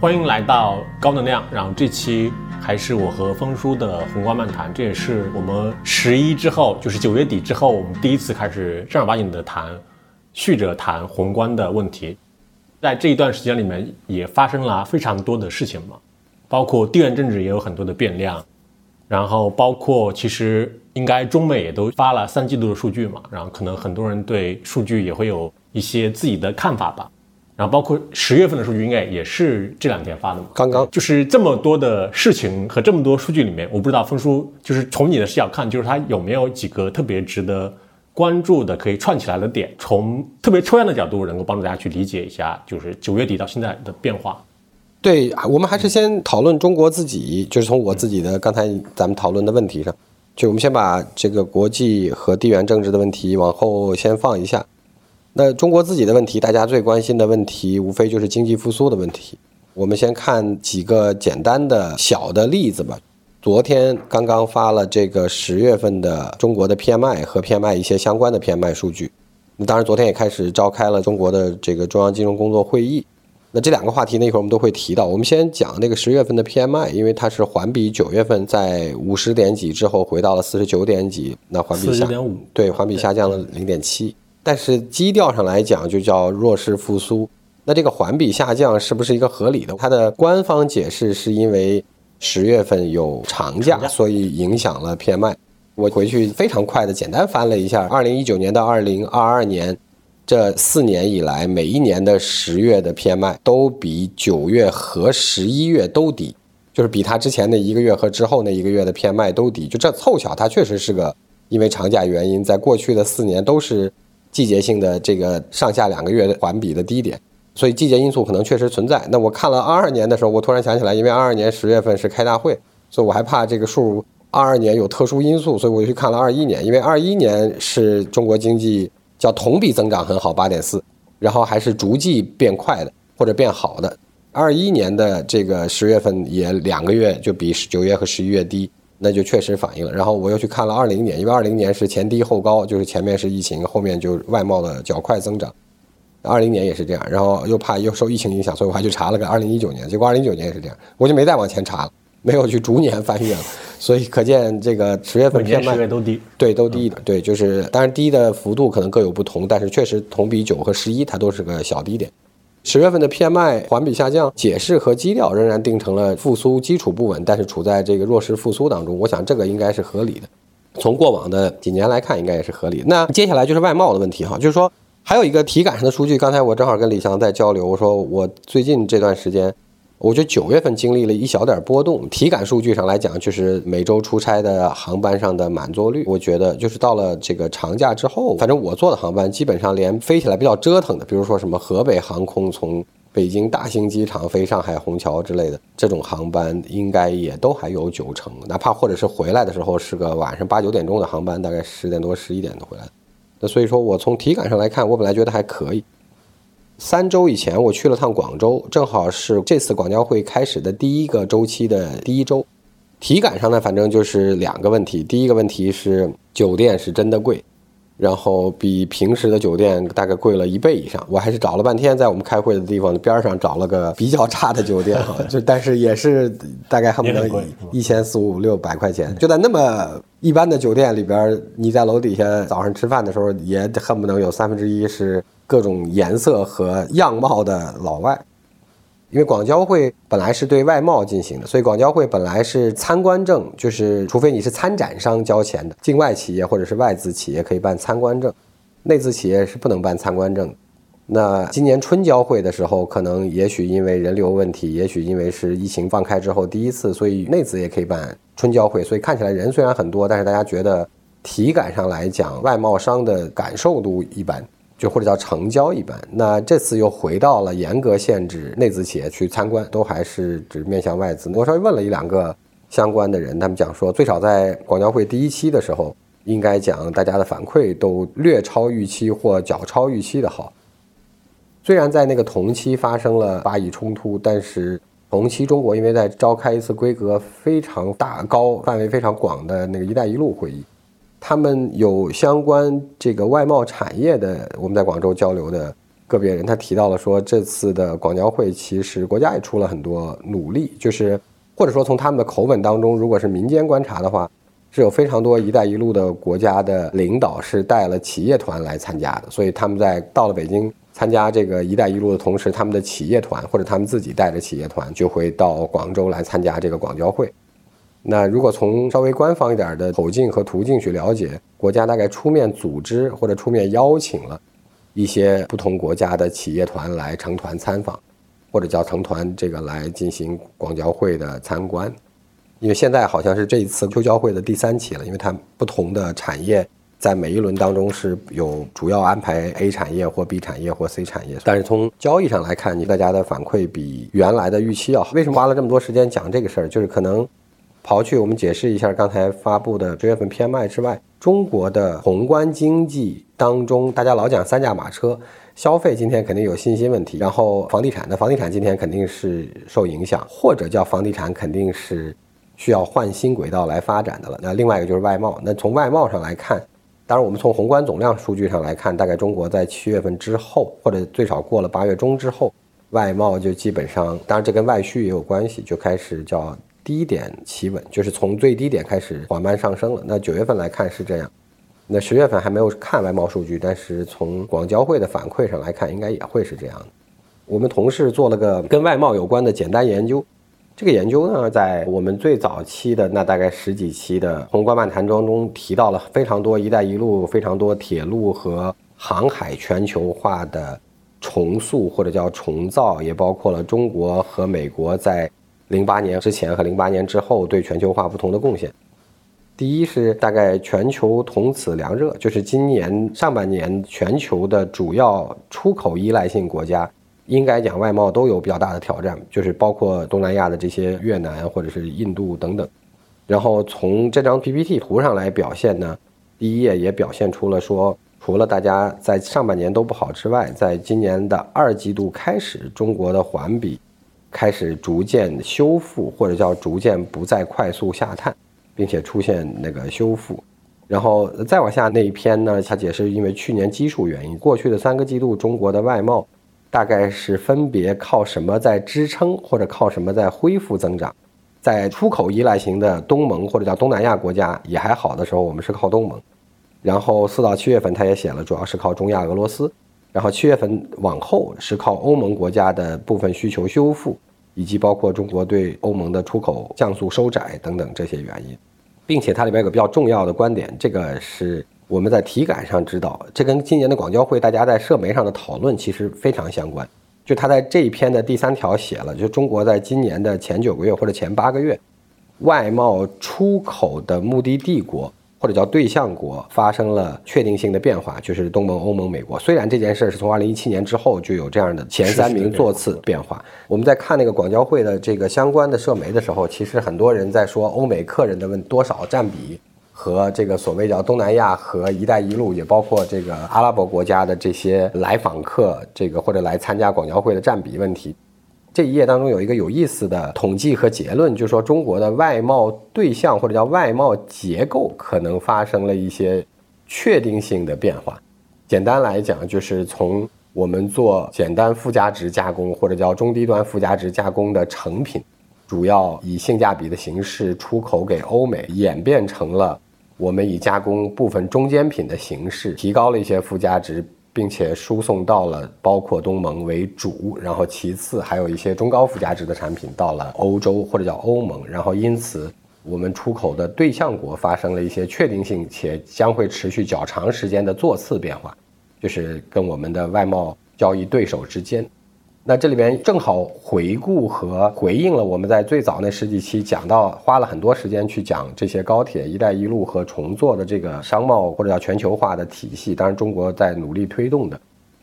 欢迎来到高能量。然后这期还是我和峰叔的宏观漫谈，这也是我们十一之后，就是九月底之后，我们第一次开始正儿八经的谈，续着谈宏观的问题。在这一段时间里面，也发生了非常多的事情嘛，包括地缘政治也有很多的变量，然后包括其实应该中美也都发了三季度的数据嘛，然后可能很多人对数据也会有一些自己的看法吧。然后包括十月份的数据，应该也是这两天发的嘛。刚刚就是这么多的事情和这么多数据里面，我不知道峰叔就是从你的视角看，就是它有没有几个特别值得关注的、可以串起来的点，从特别抽象的角度，能够帮助大家去理解一下，就是九月底到现在的变化。对我们还是先讨论中国自己，就是从我自己的刚才咱们讨论的问题上，就我们先把这个国际和地缘政治的问题往后先放一下。那中国自己的问题，大家最关心的问题，无非就是经济复苏的问题。我们先看几个简单的小的例子吧。昨天刚刚发了这个十月份的中国的 PMI 和 PMI 一些相关的 PMI 数据。那当然，昨天也开始召开了中国的这个中央金融工作会议。那这两个话题呢，一会儿我们都会提到。我们先讲那个十月份的 PMI，因为它是环比九月份在五十点几之后回到了四十九点几，那环比下点五，对，环比下降了零点七。但是基调上来讲，就叫弱势复苏。那这个环比下降是不是一个合理的？它的官方解释是因为十月份有长假，所以影响了 PMI。我回去非常快的简单翻了一下，二零一九年到二零二二年这四年以来，每一年的十月的 PMI 都比九月和十一月都低，就是比它之前的一个月和之后那一个月的 PMI 都低。就这凑巧，它确实是个因为长假原因，在过去的四年都是。季节性的这个上下两个月的环比的低点，所以季节因素可能确实存在。那我看了二二年的时候，我突然想起来，因为二二年十月份是开大会，所以我还怕这个数二二年有特殊因素，所以我就去看了二一年。因为二一年是中国经济叫同比增长很好，八点四，然后还是逐季变快的或者变好的。二一年的这个十月份也两个月就比九月和十一月低。那就确实反映了，然后我又去看了二零年，因为二零年是前低后高，就是前面是疫情，后面就外贸的较快增长。二零年也是这样，然后又怕又受疫情影响，所以我还去查了个二零一九年，结果二零一九年也是这样，我就没再往前查了，没有去逐年翻阅了。所以可见这个十月份偏十月都低，对，都低的，对，就是当然低的幅度可能各有不同，但是确实同比九和十一它都是个小低点。十月份的 PMI 环比下降，解释和基调仍然定成了复苏基础不稳，但是处在这个弱势复苏当中。我想这个应该是合理的，从过往的几年来看，应该也是合理。那接下来就是外贸的问题哈，就是说还有一个体感上的数据，刚才我正好跟李翔在交流，我说我最近这段时间。我觉得九月份经历了一小点波动，体感数据上来讲，就是每周出差的航班上的满座率，我觉得就是到了这个长假之后，反正我坐的航班基本上连飞起来比较折腾的，比如说什么河北航空从北京大兴机场飞上海虹桥之类的这种航班，应该也都还有九成，哪怕或者是回来的时候是个晚上八九点钟的航班，大概十点多十一点的回来。那所以说我从体感上来看，我本来觉得还可以。三周以前，我去了趟广州，正好是这次广交会开始的第一个周期的第一周。体感上呢，反正就是两个问题。第一个问题是酒店是真的贵。然后比平时的酒店大概贵了一倍以上，我还是找了半天，在我们开会的地方边上找了个比较差的酒店哈，就但是也是大概恨不得一千四五六百块钱，就在那么一般的酒店里边，你在楼底下早上吃饭的时候，也恨不能有三分之一是各种颜色和样貌的老外。因为广交会本来是对外贸进行的，所以广交会本来是参观证，就是除非你是参展商交钱的，境外企业或者是外资企业可以办参观证，内资企业是不能办参观证。那今年春交会的时候，可能也许因为人流问题，也许因为是疫情放开之后第一次，所以内资也可以办春交会，所以看起来人虽然很多，但是大家觉得体感上来讲，外贸商的感受度一般。就或者叫成交一般，那这次又回到了严格限制内资企业去参观，都还是只面向外资。我稍微问了一两个相关的人，他们讲说，最少在广交会第一期的时候，应该讲大家的反馈都略超预期或较超预期的好。虽然在那个同期发生了巴以冲突，但是同期中国因为在召开一次规格非常大、高范围非常广的那个“一带一路”会议。他们有相关这个外贸产业的，我们在广州交流的个别人，他提到了说，这次的广交会其实国家也出了很多努力，就是或者说从他们的口吻当中，如果是民间观察的话，是有非常多“一带一路”的国家的领导是带了企业团来参加的，所以他们在到了北京参加这个“一带一路”的同时，他们的企业团或者他们自己带着企业团就会到广州来参加这个广交会。那如果从稍微官方一点的口径和途径去了解，国家大概出面组织或者出面邀请了一些不同国家的企业团来成团参访，或者叫成团这个来进行广交会的参观。因为现在好像是这一次秋交会的第三期了，因为它不同的产业在每一轮当中是有主要安排 A 产业或 B 产业或 C 产业，但是从交易上来看，你大家的反馈比原来的预期要好。为什么花了这么多时间讲这个事儿？就是可能。刨去我们解释一下刚才发布的十月份 PMI 之外，中国的宏观经济当中，大家老讲三驾马车，消费今天肯定有信心问题，然后房地产的房地产今天肯定是受影响，或者叫房地产肯定是需要换新轨道来发展的了。那另外一个就是外贸，那从外贸上来看，当然我们从宏观总量数据上来看，大概中国在七月份之后，或者最少过了八月中之后，外贸就基本上，当然这跟外需也有关系，就开始叫。低点企稳，就是从最低点开始缓慢上升了。那九月份来看是这样，那十月份还没有看外贸数据，但是从广交会的反馈上来看，应该也会是这样的。我们同事做了个跟外贸有关的简单研究，这个研究呢，在我们最早期的那大概十几期的宏观漫谈当中提到了非常多“一带一路”、非常多铁路和航海全球化的重塑或者叫重造，也包括了中国和美国在。零八年之前和零八年之后对全球化不同的贡献，第一是大概全球同此凉热，就是今年上半年全球的主要出口依赖性国家，应该讲外贸都有比较大的挑战，就是包括东南亚的这些越南或者是印度等等。然后从这张 PPT 图上来表现呢，第一页也表现出了说，除了大家在上半年都不好之外，在今年的二季度开始，中国的环比。开始逐渐修复，或者叫逐渐不再快速下探，并且出现那个修复。然后再往下那一篇呢，它解释因为去年基数原因，过去的三个季度中国的外贸大概是分别靠什么在支撑，或者靠什么在恢复增长。在出口依赖型的东盟或者叫东南亚国家也还好的时候，我们是靠东盟。然后四到七月份他也写了，主要是靠中亚俄罗斯。然后七月份往后是靠欧盟国家的部分需求修复，以及包括中国对欧盟的出口降速收窄等等这些原因，并且它里边有个比较重要的观点，这个是我们在体感上知道，这跟今年的广交会大家在社媒上的讨论其实非常相关。就他在这一篇的第三条写了，就中国在今年的前九个月或者前八个月，外贸出口的目的地国。或者叫对象国发生了确定性的变化，就是东盟、欧盟、美国。虽然这件事是从二零一七年之后就有这样的前三名座次变化，我们在看那个广交会的这个相关的社媒的时候，其实很多人在说欧美客人的问多少占比和这个所谓叫东南亚和一带一路，也包括这个阿拉伯国家的这些来访客，这个或者来参加广交会的占比问题。这一页当中有一个有意思的统计和结论，就是说中国的外贸对象或者叫外贸结构可能发生了一些确定性的变化。简单来讲，就是从我们做简单附加值加工或者叫中低端附加值加工的成品，主要以性价比的形式出口给欧美，演变成了我们以加工部分中间品的形式，提高了一些附加值。并且输送到了包括东盟为主，然后其次还有一些中高附加值的产品到了欧洲或者叫欧盟，然后因此我们出口的对象国发生了一些确定性且将会持续较长时间的座次变化，就是跟我们的外贸交易对手之间。那这里边正好回顾和回应了我们在最早那十几期讲到，花了很多时间去讲这些高铁“一带一路”和重做的这个商贸或者叫全球化的体系。当然，中国在努力推动的。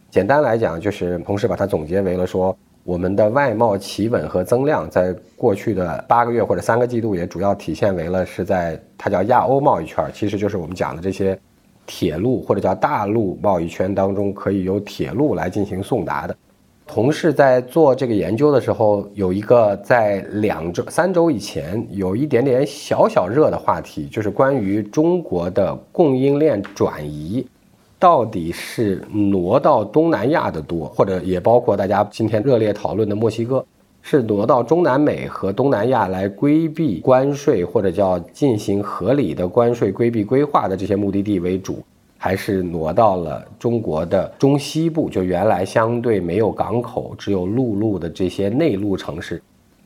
简单来讲，就是同时把它总结为了说，我们的外贸企稳和增量，在过去的八个月或者三个季度，也主要体现为了是在它叫亚欧贸易圈，其实就是我们讲的这些铁路或者叫大陆贸易圈当中，可以由铁路来进行送达的。同事在做这个研究的时候，有一个在两周、三周以前有一点点小小热的话题，就是关于中国的供应链转移到底是挪到东南亚的多，或者也包括大家今天热烈讨论的墨西哥，是挪到中南美和东南亚来规避关税，或者叫进行合理的关税规避规划的这些目的地为主，还是挪到了中国的中西部，就原来相对没有港口、只有陆路的这些内陆城市，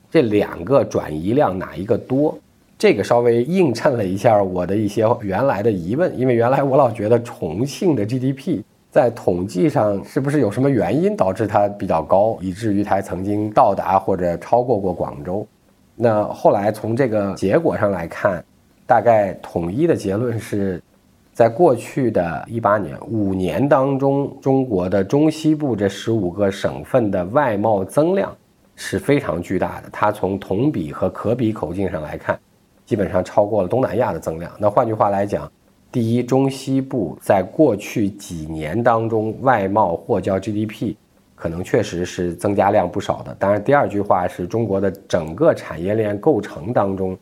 这两个转移量哪一个多？这个稍微映衬了一下我的一些原来的疑问，因为原来我老觉得重庆的 GDP 在统计上是不是有什么原因导致它比较高，以至于它曾经到达或者超过过广州。那后来从这个结果上来看，大概统一的结论是，在过去的一八年五年当中，中国的中西部这十五个省份的外贸增量是非常巨大的。它从同比和可比口径上来看。基本上超过了东南亚的增量。那换句话来讲，第一，中西部在过去几年当中外贸或交 GDP 可能确实是增加量不少的。当然，第二句话是中国的整个产业链构成当中，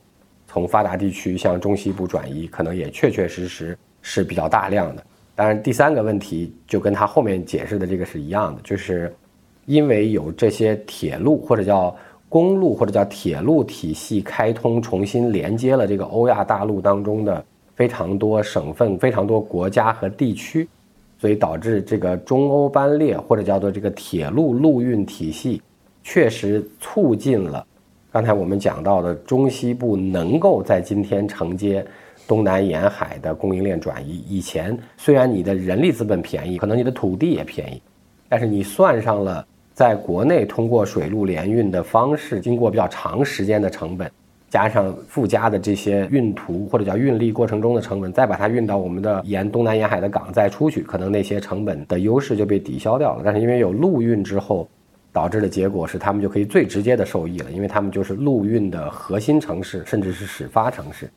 从发达地区向中西部转移，可能也确确实实是比较大量的。当然，第三个问题就跟他后面解释的这个是一样的，就是因为有这些铁路或者叫。公路或者叫铁路体系开通，重新连接了这个欧亚大陆当中的非常多省份、非常多国家和地区，所以导致这个中欧班列或者叫做这个铁路陆运体系，确实促进了刚才我们讲到的中西部能够在今天承接东南沿海的供应链转移。以前虽然你的人力资本便宜，可能你的土地也便宜，但是你算上了。在国内通过水陆联运的方式，经过比较长时间的成本，加上附加的这些运途或者叫运力过程中的成本，再把它运到我们的沿东南沿海的港再出去，可能那些成本的优势就被抵消掉了。但是因为有陆运之后，导致的结果是他们就可以最直接的受益了，因为他们就是陆运的核心城市，甚至是始发城市。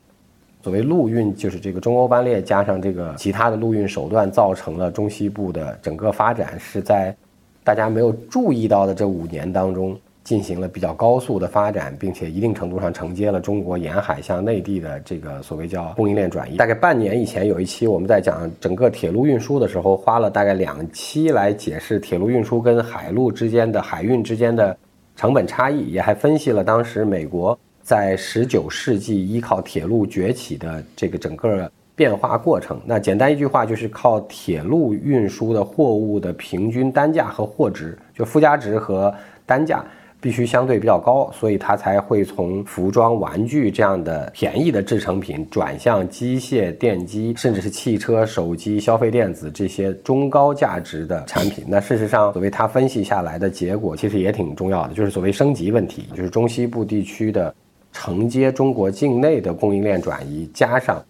所谓陆运，就是这个中欧班列加上这个其他的陆运手段，造成了中西部的整个发展是在。大家没有注意到的这五年当中，进行了比较高速的发展，并且一定程度上承接了中国沿海向内地的这个所谓叫供应链转移。大概半年以前有一期我们在讲整个铁路运输的时候，花了大概两期来解释铁路运输跟海路之间的海运之间的成本差异，也还分析了当时美国在十九世纪依靠铁路崛起的这个整个。变化过程，那简单一句话就是靠铁路运输的货物的平均单价和货值，就附加值和单价必须相对比较高，所以它才会从服装、玩具这样的便宜的制成品转向机械、电机，甚至是汽车、手机、消费电子这些中高价值的产品。那事实上，所谓它分析下来的结果其实也挺重要的，就是所谓升级问题，就是中西部地区的承接中国境内的供应链转移，加上。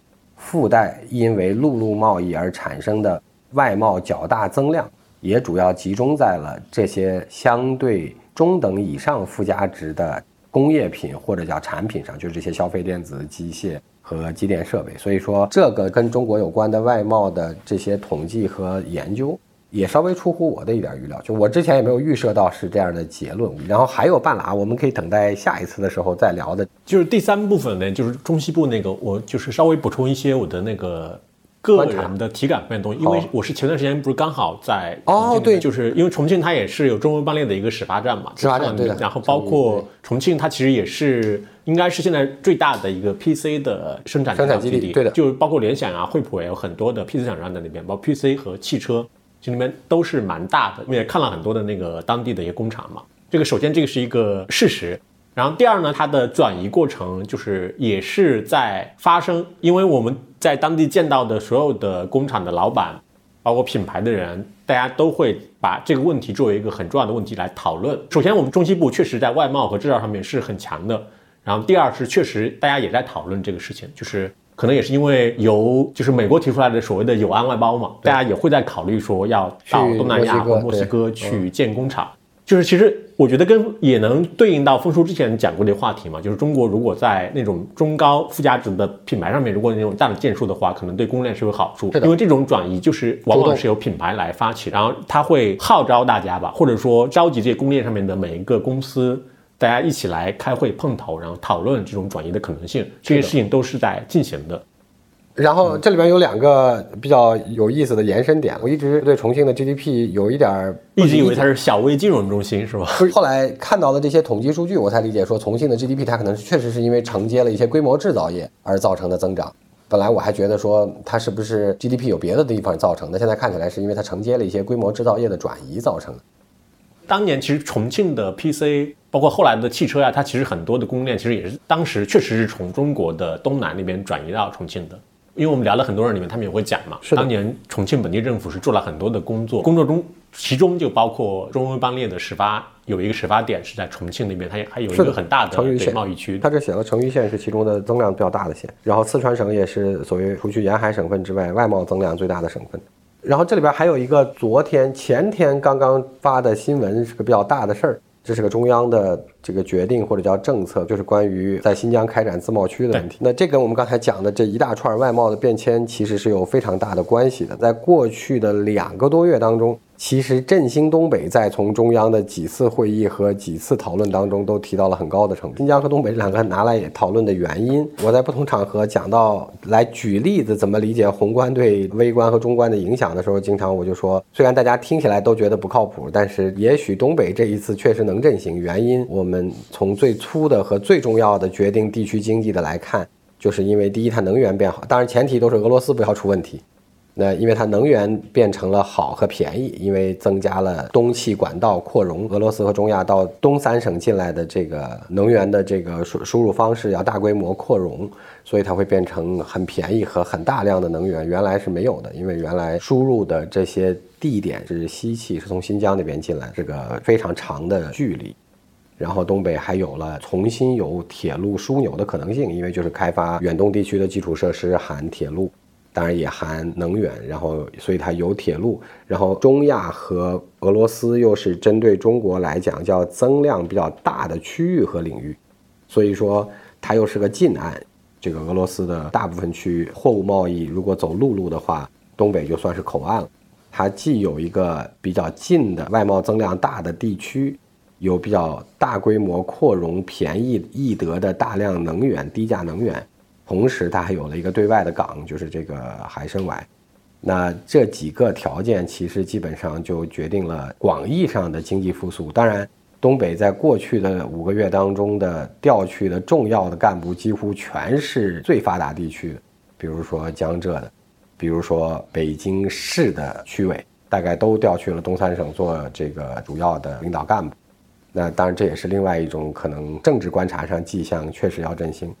附带因为陆路贸易而产生的外贸较大增量，也主要集中在了这些相对中等以上附加值的工业品或者叫产品上，就是这些消费电子、机械和机电设备。所以说，这个跟中国有关的外贸的这些统计和研究。也稍微出乎我的一点预料，就我之前也没有预设到是这样的结论。然后还有半拉，我们可以等待下一次的时候再聊的。就是第三部分呢，就是中西部那个，我就是稍微补充一些我的那个个人的体感方面的东西，因为我是前段时间不是刚好在哦，对，就是因为重庆它也是有中文班列的一个始发站嘛，始发站对的。然后包括重庆，它其实也是应该是现在最大的一个 PC 的生产生产基地，对的。就包括联想啊、惠普也有很多的 PC 厂商在那边，包括 PC 和汽车。这里面都是蛮大的，我们也看了很多的那个当地的一些工厂嘛。这个首先这个是一个事实，然后第二呢，它的转移过程就是也是在发生，因为我们在当地见到的所有的工厂的老板，包括品牌的人，大家都会把这个问题作为一个很重要的问题来讨论。首先，我们中西部确实在外贸和制造上面是很强的，然后第二是确实大家也在讨论这个事情，就是。可能也是因为由就是美国提出来的所谓的友安外包嘛，大家也会在考虑说要到东南亚或墨西哥去建工厂。就是其实我觉得跟也能对应到峰叔之前讲过的话题嘛，就是中国如果在那种中高附加值的品牌上面，如果那种大的建树的话，可能对供应链是有好处。因为这种转移就是往往是由品牌来发起，然后他会号召大家吧，或者说召集这些供应链上面的每一个公司。大家一起来开会碰头，然后讨论这种转移的可能性，这些事情都是在进行的。然后这里边有两个比较有意思的延伸点，我一直对重庆的 GDP 有一点儿一直以为它是小微金融中心，是吧？不是，后来看到了这些统计数据，我才理解说重庆的 GDP 它可能是确实是因为承接了一些规模制造业而造成的增长。本来我还觉得说它是不是 GDP 有别的地方造成的，现在看起来是因为它承接了一些规模制造业的转移造成的。当年其实重庆的 PC，包括后来的汽车呀，它其实很多的供应链其实也是当时确实是从中国的东南那边转移到重庆的。因为我们聊了很多人里面，他们也会讲嘛，是当年重庆本地政府是做了很多的工作，工作中其中就包括中欧邦列的始发，有一个始发点是在重庆那边，它也还有一个很大的成渝县贸易区。它这写了成渝线是其中的增量比较大的线，然后四川省也是所谓除去沿海省份之外外贸增量最大的省份。然后这里边还有一个昨天前天刚刚发的新闻，是个比较大的事儿。这是个中央的这个决定或者叫政策，就是关于在新疆开展自贸区的问题。那这跟我们刚才讲的这一大串外贸的变迁，其实是有非常大的关系的。在过去的两个多月当中。其实振兴东北在从中央的几次会议和几次讨论当中都提到了很高的程度。新疆和东北这两个拿来讨论的原因，我在不同场合讲到来举例子怎么理解宏观对微观和中观的影响的时候，经常我就说，虽然大家听起来都觉得不靠谱，但是也许东北这一次确实能振兴。原因我们从最粗的和最重要的决定地区经济的来看，就是因为第一它能源变好，当然前提都是俄罗斯不要出问题。那因为它能源变成了好和便宜，因为增加了东气管道扩容，俄罗斯和中亚到东三省进来的这个能源的这个输输入方式要大规模扩容，所以它会变成很便宜和很大量的能源，原来是没有的，因为原来输入的这些地点是西气，是从新疆那边进来，这个非常长的距离，然后东北还有了重新有铁路枢纽的可能性，因为就是开发远东地区的基础设施含铁路。当然也含能源，然后所以它有铁路，然后中亚和俄罗斯又是针对中国来讲叫增量比较大的区域和领域，所以说它又是个近岸。这个俄罗斯的大部分区域货物贸易如果走陆路的话，东北就算是口岸了。它既有一个比较近的外贸增量大的地区，有比较大规模扩容、便宜易得的大量能源、低价能源。同时，它还有了一个对外的港，就是这个海参崴。那这几个条件其实基本上就决定了广义上的经济复苏。当然，东北在过去的五个月当中的调去的重要的干部几乎全是最发达地区，比如说江浙的，比如说北京市的区委，大概都调去了东三省做这个主要的领导干部。那当然，这也是另外一种可能政治观察上迹象，确实要振兴。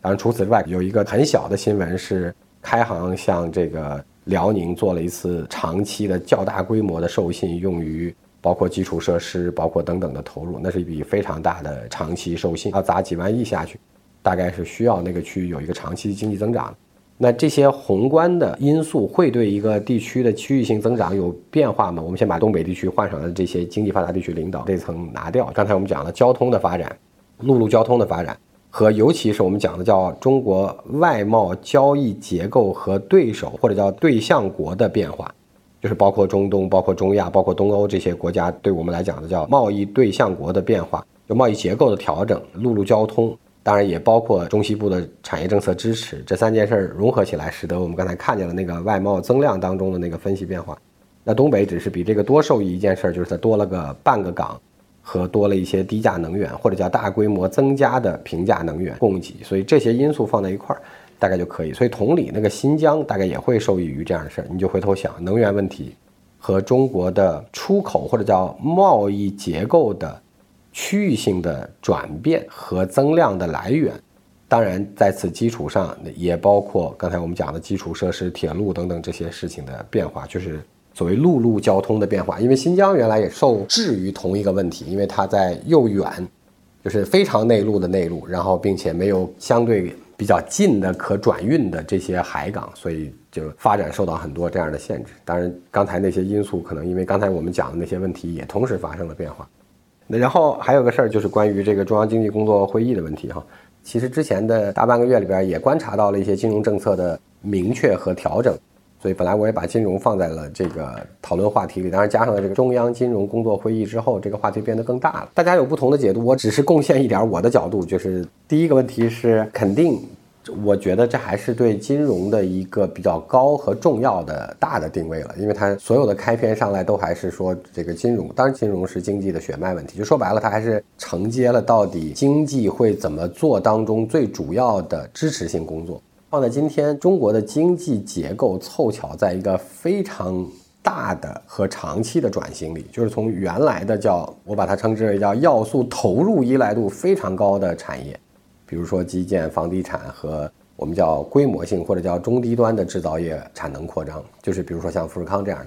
当然，除此之外，有一个很小的新闻是，开行向这个辽宁做了一次长期的较大规模的授信，用于包括基础设施、包括等等的投入，那是一笔非常大的长期授信，要砸几万亿下去，大概是需要那个区域有一个长期经济增长。那这些宏观的因素会对一个地区的区域性增长有变化吗？我们先把东北地区换上的这些经济发达地区领导这层拿掉。刚才我们讲了交通的发展，陆路交通的发展。和尤其是我们讲的叫中国外贸交易结构和对手或者叫对象国的变化，就是包括中东、包括中亚、包括东欧这些国家，对我们来讲的叫贸易对象国的变化，就贸易结构的调整、陆路交通，当然也包括中西部的产业政策支持，这三件事儿融合起来，使得我们刚才看见了那个外贸增量当中的那个分析变化。那东北只是比这个多受益一件事儿，就是它多了个半个港。和多了一些低价能源，或者叫大规模增加的平价能源供给，所以这些因素放在一块儿，大概就可以。所以同理，那个新疆大概也会受益于这样的事儿。你就回头想，能源问题和中国的出口或者叫贸易结构的区域性的转变和增量的来源，当然在此基础上也包括刚才我们讲的基础设施、铁路等等这些事情的变化，就是。所谓陆路交通的变化，因为新疆原来也受制于同一个问题，因为它在又远，就是非常内陆的内陆，然后并且没有相对比较近的可转运的这些海港，所以就发展受到很多这样的限制。当然，刚才那些因素可能因为刚才我们讲的那些问题也同时发生了变化。那然后还有个事儿就是关于这个中央经济工作会议的问题哈，其实之前的大半个月里边也观察到了一些金融政策的明确和调整。所以本来我也把金融放在了这个讨论话题里，当然加上了这个中央金融工作会议之后，这个话题变得更大了。大家有不同的解读，我只是贡献一点我的角度，就是第一个问题是肯定我觉得这还是对金融的一个比较高和重要的大的定位了，因为它所有的开篇上来都还是说这个金融，当然金融是经济的血脉问题，就说白了，它还是承接了到底经济会怎么做当中最主要的支持性工作。放在今天，中国的经济结构凑巧在一个非常大的和长期的转型里，就是从原来的叫我把它称之为叫要素投入依赖度非常高的产业。比如说基建、房地产和我们叫规模性或者叫中低端的制造业产能扩张，就是比如说像富士康这样，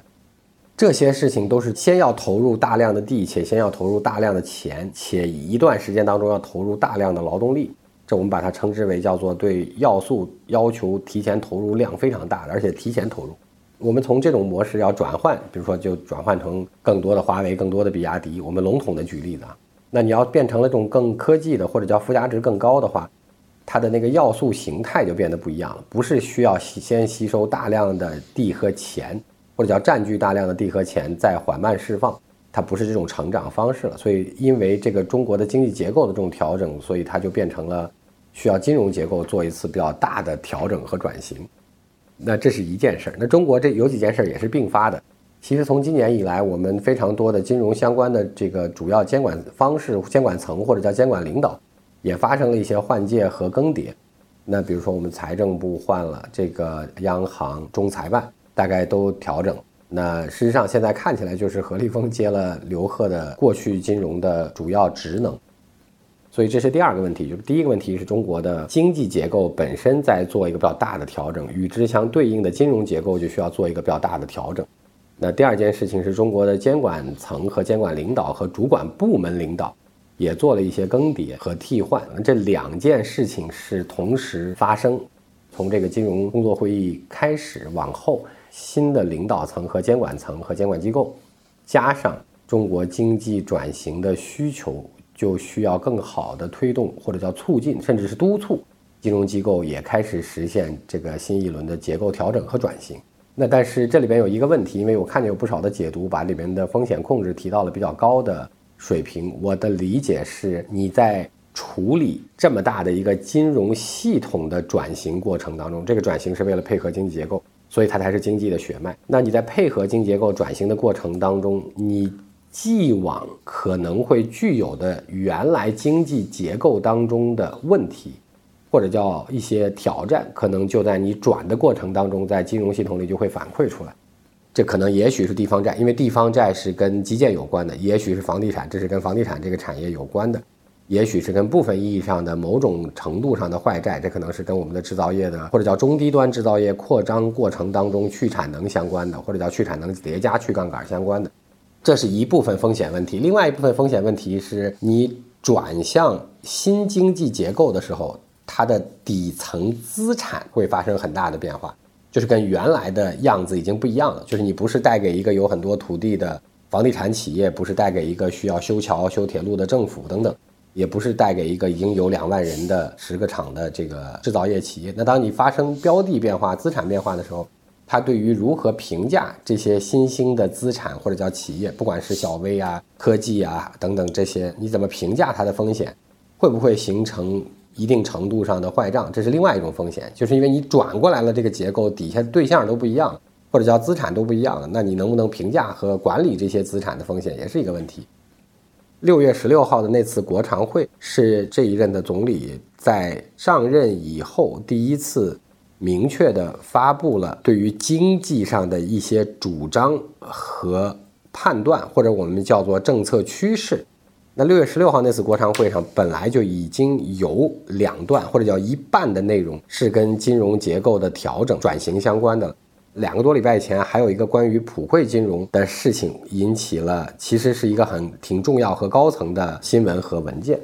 这些事情都是先要投入大量的地，且先要投入大量的钱，且一段时间当中要投入大量的劳动力。这我们把它称之为叫做对要素要求提前投入量非常大的，而且提前投入。我们从这种模式要转换，比如说就转换成更多的华为、更多的比亚迪。我们笼统的举例子啊。那你要变成了这种更科技的，或者叫附加值更高的话，它的那个要素形态就变得不一样了。不是需要先吸收大量的地和钱，或者叫占据大量的地和钱再缓慢释放，它不是这种成长方式了。所以，因为这个中国的经济结构的这种调整，所以它就变成了需要金融结构做一次比较大的调整和转型。那这是一件事儿。那中国这有几件事儿也是并发的。其实从今年以来，我们非常多的金融相关的这个主要监管方式、监管层或者叫监管领导，也发生了一些换届和更迭。那比如说，我们财政部换了，这个央行、中财办大概都调整。那事实上，现在看起来就是何立峰接了刘鹤的过去金融的主要职能。所以这是第二个问题，就是第一个问题是中国的经济结构本身在做一个比较大的调整，与之相对应的金融结构就需要做一个比较大的调整。那第二件事情是中国的监管层和监管领导和主管部门领导也做了一些更迭和替换，这两件事情是同时发生。从这个金融工作会议开始往后，新的领导层和监管层和监管机构，加上中国经济转型的需求，就需要更好的推动或者叫促进，甚至是督促金融机构也开始实现这个新一轮的结构调整和转型。那但是这里边有一个问题，因为我看见有不少的解读把里面的风险控制提到了比较高的水平。我的理解是，你在处理这么大的一个金融系统的转型过程当中，这个转型是为了配合经济结构，所以它才是经济的血脉。那你在配合经济结构转型的过程当中，你既往可能会具有的原来经济结构当中的问题。或者叫一些挑战，可能就在你转的过程当中，在金融系统里就会反馈出来。这可能也许是地方债，因为地方债是跟基建有关的；也许是房地产，这是跟房地产这个产业有关的；也许是跟部分意义上的某种程度上的坏债，这可能是跟我们的制造业的或者叫中低端制造业扩张过程当中去产能相关的，或者叫去产能叠加去杠杆相关的。这是一部分风险问题。另外一部分风险问题是你转向新经济结构的时候。它的底层资产会发生很大的变化，就是跟原来的样子已经不一样了。就是你不是带给一个有很多土地的房地产企业，不是带给一个需要修桥修铁路的政府等等，也不是带给一个已经有两万人的十个厂的这个制造业企业。那当你发生标的变化、资产变化的时候，它对于如何评价这些新兴的资产或者叫企业，不管是小微啊、科技啊等等这些，你怎么评价它的风险，会不会形成？一定程度上的坏账，这是另外一种风险，就是因为你转过来了，这个结构底下对象都不一样，或者叫资产都不一样了，那你能不能评价和管理这些资产的风险，也是一个问题。六月十六号的那次国常会是这一任的总理在上任以后第一次明确的发布了对于经济上的一些主张和判断，或者我们叫做政策趋势。那六月十六号那次国常会上，本来就已经有两段或者叫一半的内容是跟金融结构的调整转型相关的。两个多礼拜前，还有一个关于普惠金融的事情，引起了其实是一个很挺重要和高层的新闻和文件。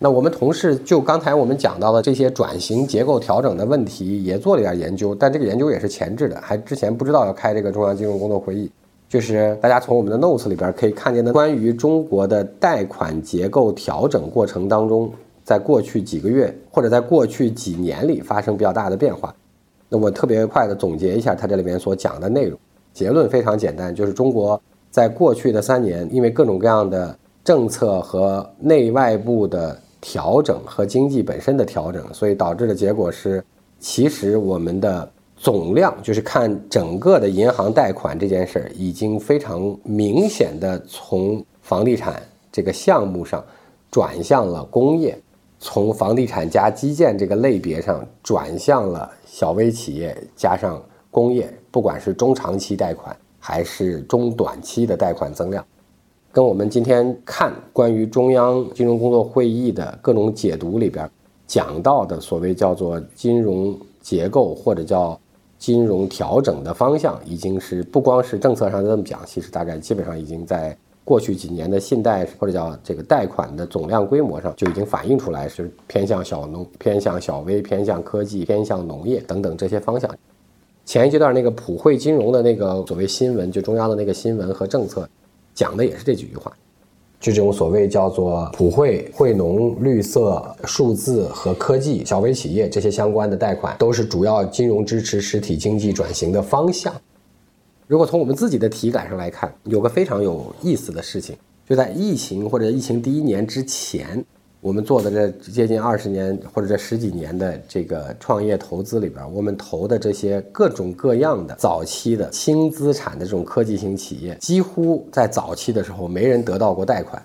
那我们同事就刚才我们讲到的这些转型结构调整的问题，也做了点研究，但这个研究也是前置的，还之前不知道要开这个中央金融工作会议。就是大家从我们的 notes 里边可以看见的关于中国的贷款结构调整过程当中，在过去几个月或者在过去几年里发生比较大的变化。那我特别快的总结一下它这里面所讲的内容，结论非常简单，就是中国在过去的三年，因为各种各样的政策和内外部的调整和经济本身的调整，所以导致的结果是，其实我们的总量就是看整个的银行贷款这件事儿，已经非常明显的从房地产这个项目上转向了工业，从房地产加基建这个类别上转向了小微企业加上工业，不管是中长期贷款还是中短期的贷款增量。跟我们今天看关于中央金融工作会议的各种解读里边讲到的所谓叫做金融结构或者叫金融调整的方向，已经是不光是政策上这么讲，其实大概基本上已经在过去几年的信贷或者叫这个贷款的总量规模上就已经反映出来，是偏向小农、偏向小微、偏向科技、偏向农业等等这些方向。前一阶段那个普惠金融的那个所谓新闻，就中央的那个新闻和政策。讲的也是这几句话，就这种所谓叫做普惠、惠农、绿色、数字和科技、小微企业这些相关的贷款，都是主要金融支持实体经济转型的方向。如果从我们自己的体感上来看，有个非常有意思的事情，就在疫情或者疫情第一年之前。我们做的这接近二十年或者这十几年的这个创业投资里边，我们投的这些各种各样的早期的轻资产的这种科技型企业，几乎在早期的时候没人得到过贷款，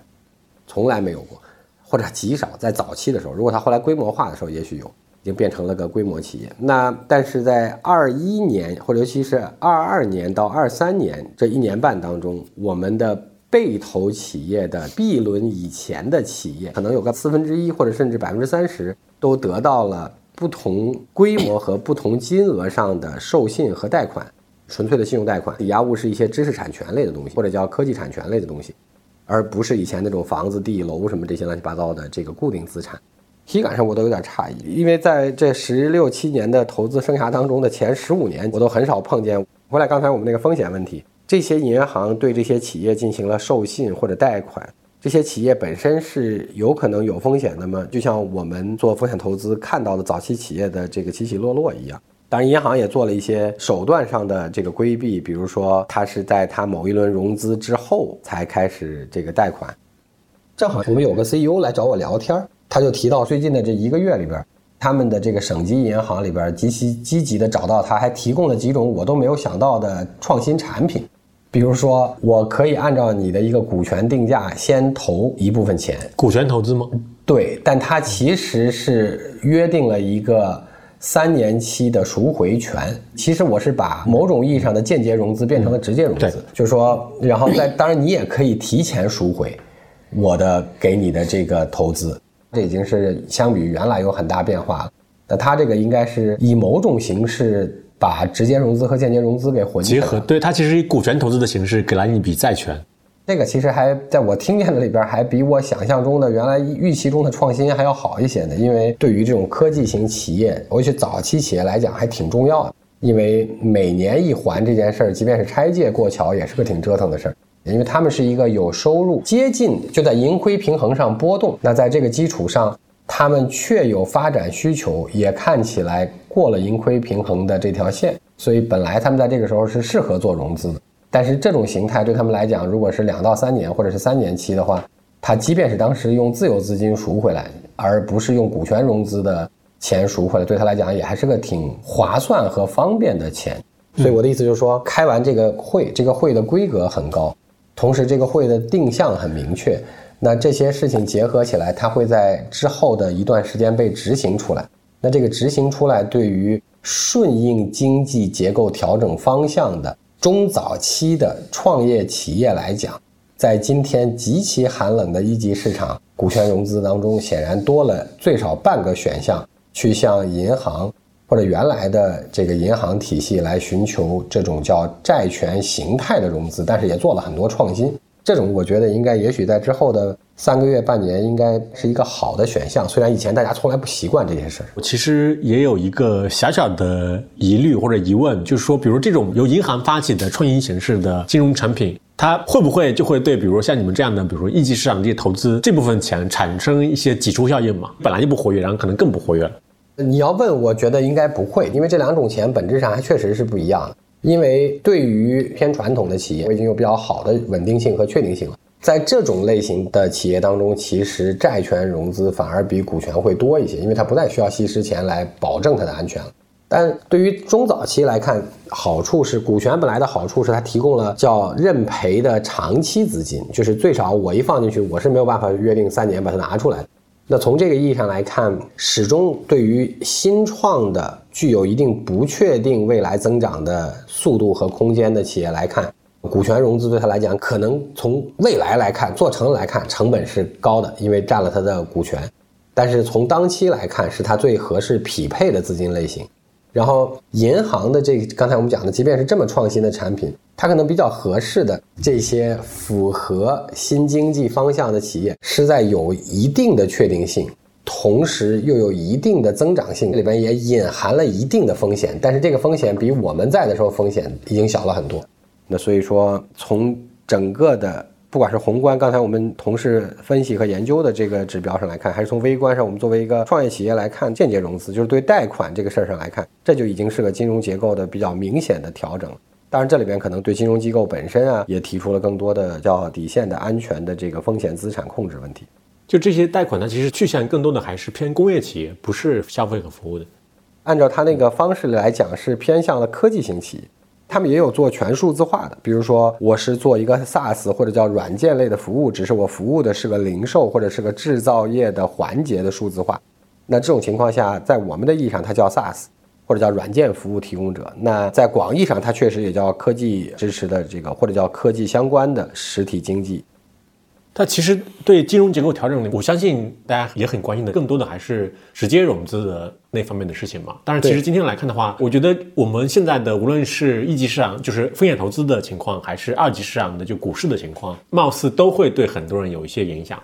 从来没有过，或者极少。在早期的时候，如果它后来规模化的时候，也许有，已经变成了个规模企业。那但是在二一年或者尤其是二二年到二三年这一年半当中，我们的。被投企业的 B 轮以前的企业，可能有个四分之一或者甚至百分之三十，都得到了不同规模和不同金额上的授信和贷款，纯粹的信用贷款，抵押物是一些知识产权类的东西，或者叫科技产权类的东西，而不是以前那种房子、地、楼什么这些乱七八糟的这个固定资产。体感上我都有点诧异，因为在这十六七年的投资生涯当中的前十五年，我都很少碰见。回来刚才我们那个风险问题。这些银行对这些企业进行了授信或者贷款，这些企业本身是有可能有风险的吗？就像我们做风险投资看到的早期企业的这个起起落落一样。当然，银行也做了一些手段上的这个规避，比如说它是在它某一轮融资之后才开始这个贷款。正好我们有个 CEO 来找我聊天，他就提到最近的这一个月里边，他们的这个省级银行里边极其积极的找到他，还提供了几种我都没有想到的创新产品。比如说，我可以按照你的一个股权定价先投一部分钱，股权投资吗？对，但它其实是约定了一个三年期的赎回权。其实我是把某种意义上的间接融资变成了直接融资，就是说，然后在当然你也可以提前赎回我的给你的这个投资，这已经是相比原来有很大变化了。那它这个应该是以某种形式。把直接融资和间接融资给混结合，对它其实以股权投资的形式给了你一笔债权，这个其实还在我听见的里边，还比我想象中的原来预期中的创新还要好一些呢。因为对于这种科技型企业，尤其早期企业来讲，还挺重要的。因为每年一还这件事儿，即便是拆借过桥，也是个挺折腾的事儿。因为他们是一个有收入接近就在盈亏平衡上波动，那在这个基础上。他们确有发展需求，也看起来过了盈亏平衡的这条线，所以本来他们在这个时候是适合做融资的。但是这种形态对他们来讲，如果是两到三年或者是三年期的话，他即便是当时用自有资金赎回来，而不是用股权融资的钱赎回来，对他来讲也还是个挺划算和方便的钱。所以我的意思就是说，开完这个会，这个会的规格很高，同时这个会的定向很明确。那这些事情结合起来，它会在之后的一段时间被执行出来。那这个执行出来，对于顺应经济结构调整方向的中早期的创业企业来讲，在今天极其寒冷的一级市场股权融资当中，显然多了最少半个选项，去向银行或者原来的这个银行体系来寻求这种叫债权形态的融资，但是也做了很多创新。这种我觉得应该，也许在之后的三个月、半年，应该是一个好的选项。虽然以前大家从来不习惯这件事儿。我其实也有一个小小的疑虑或者疑问，就是说，比如这种由银行发起的创新形式的金融产品，它会不会就会对，比如像你们这样的，比如说一级市场这些投资这部分钱产生一些挤出效应嘛？本来就不活跃，然后可能更不活跃了。你要问，我觉得应该不会，因为这两种钱本质上还确实是不一样的。因为对于偏传统的企业，我已经有比较好的稳定性和确定性了。在这种类型的企业当中，其实债权融资反而比股权会多一些，因为它不再需要稀释钱来保证它的安全了。但对于中早期来看，好处是股权本来的好处是它提供了叫认赔的长期资金，就是最少我一放进去，我是没有办法约定三年把它拿出来。那从这个意义上来看，始终对于新创的具有一定不确定未来增长的速度和空间的企业来看。股权融资对他来讲，可能从未来来看，做成来看，成本是高的，因为占了他的股权。但是从当期来看，是他最合适匹配的资金类型。然后银行的这刚才我们讲的，即便是这么创新的产品，它可能比较合适的这些符合新经济方向的企业，是在有一定的确定性，同时又有一定的增长性，里边也隐含了一定的风险。但是这个风险比我们在的时候风险已经小了很多。那所以说，从整个的不管是宏观，刚才我们同事分析和研究的这个指标上来看，还是从微观上，我们作为一个创业企业来看，间接融资就是对贷款这个事儿上来看，这就已经是个金融结构的比较明显的调整。当然，这里边可能对金融机构本身啊，也提出了更多的叫底线的安全的这个风险资产控制问题。就这些贷款，呢其实去向更多的还是偏工业企业，不是消费和服务的。按照它那个方式来讲，是偏向了科技型企业。他们也有做全数字化的，比如说我是做一个 SaaS 或者叫软件类的服务，只是我服务的是个零售或者是个制造业的环节的数字化。那这种情况下，在我们的意义上，它叫 SaaS 或者叫软件服务提供者。那在广义上，它确实也叫科技支持的这个或者叫科技相关的实体经济。它其实对金融结构调整，我相信大家也很关心的，更多的还是直接融资的那方面的事情嘛。但是，其实今天来看的话，我觉得我们现在的无论是一级市场，就是风险投资的情况，还是二级市场的就股市的情况，貌似都会对很多人有一些影响。